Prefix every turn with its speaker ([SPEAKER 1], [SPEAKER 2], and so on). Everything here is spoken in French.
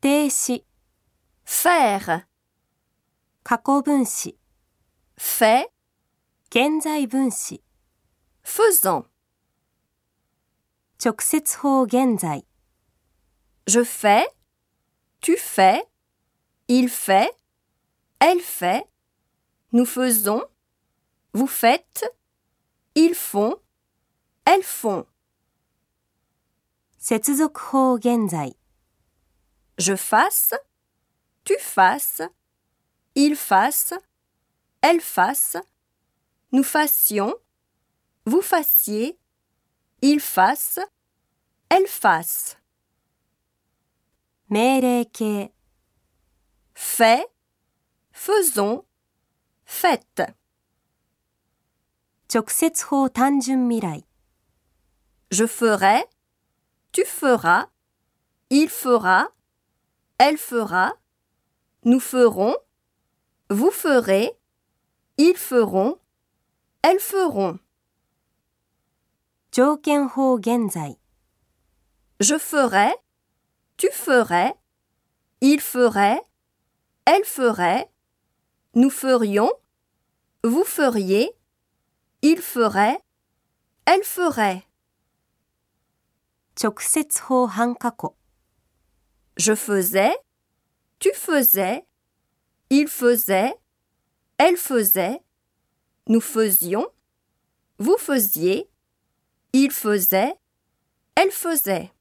[SPEAKER 1] 定词、
[SPEAKER 2] faire,
[SPEAKER 1] 过去分词、
[SPEAKER 2] fait,
[SPEAKER 1] 现在分词、
[SPEAKER 2] faisant.
[SPEAKER 1] 直接法现在、
[SPEAKER 2] Je fais, tu fais, il fait, elle fait, nous faisons, vous faites, ils font, elles font.
[SPEAKER 1] 接続法现在、
[SPEAKER 2] je fasse, tu fasses, il fasse, elle fasse, nous fassions, vous fassiez, il fasse, elle fasse.
[SPEAKER 1] Mereke.
[SPEAKER 2] Fais, faisons, faites. Je ferai, tu feras, il fera, elle fera, nous ferons, vous ferez, ils feront, elles feront.
[SPEAKER 1] 条件法现在、
[SPEAKER 2] Je ferai, tu ferais, il ferait, elle ferait, nous ferions, vous feriez, il ferait, elle ferait.
[SPEAKER 1] 直接法半过去、
[SPEAKER 2] Je faisais, tu faisais, il faisait, elle faisait, nous faisions, vous faisiez, il faisait, elle faisait.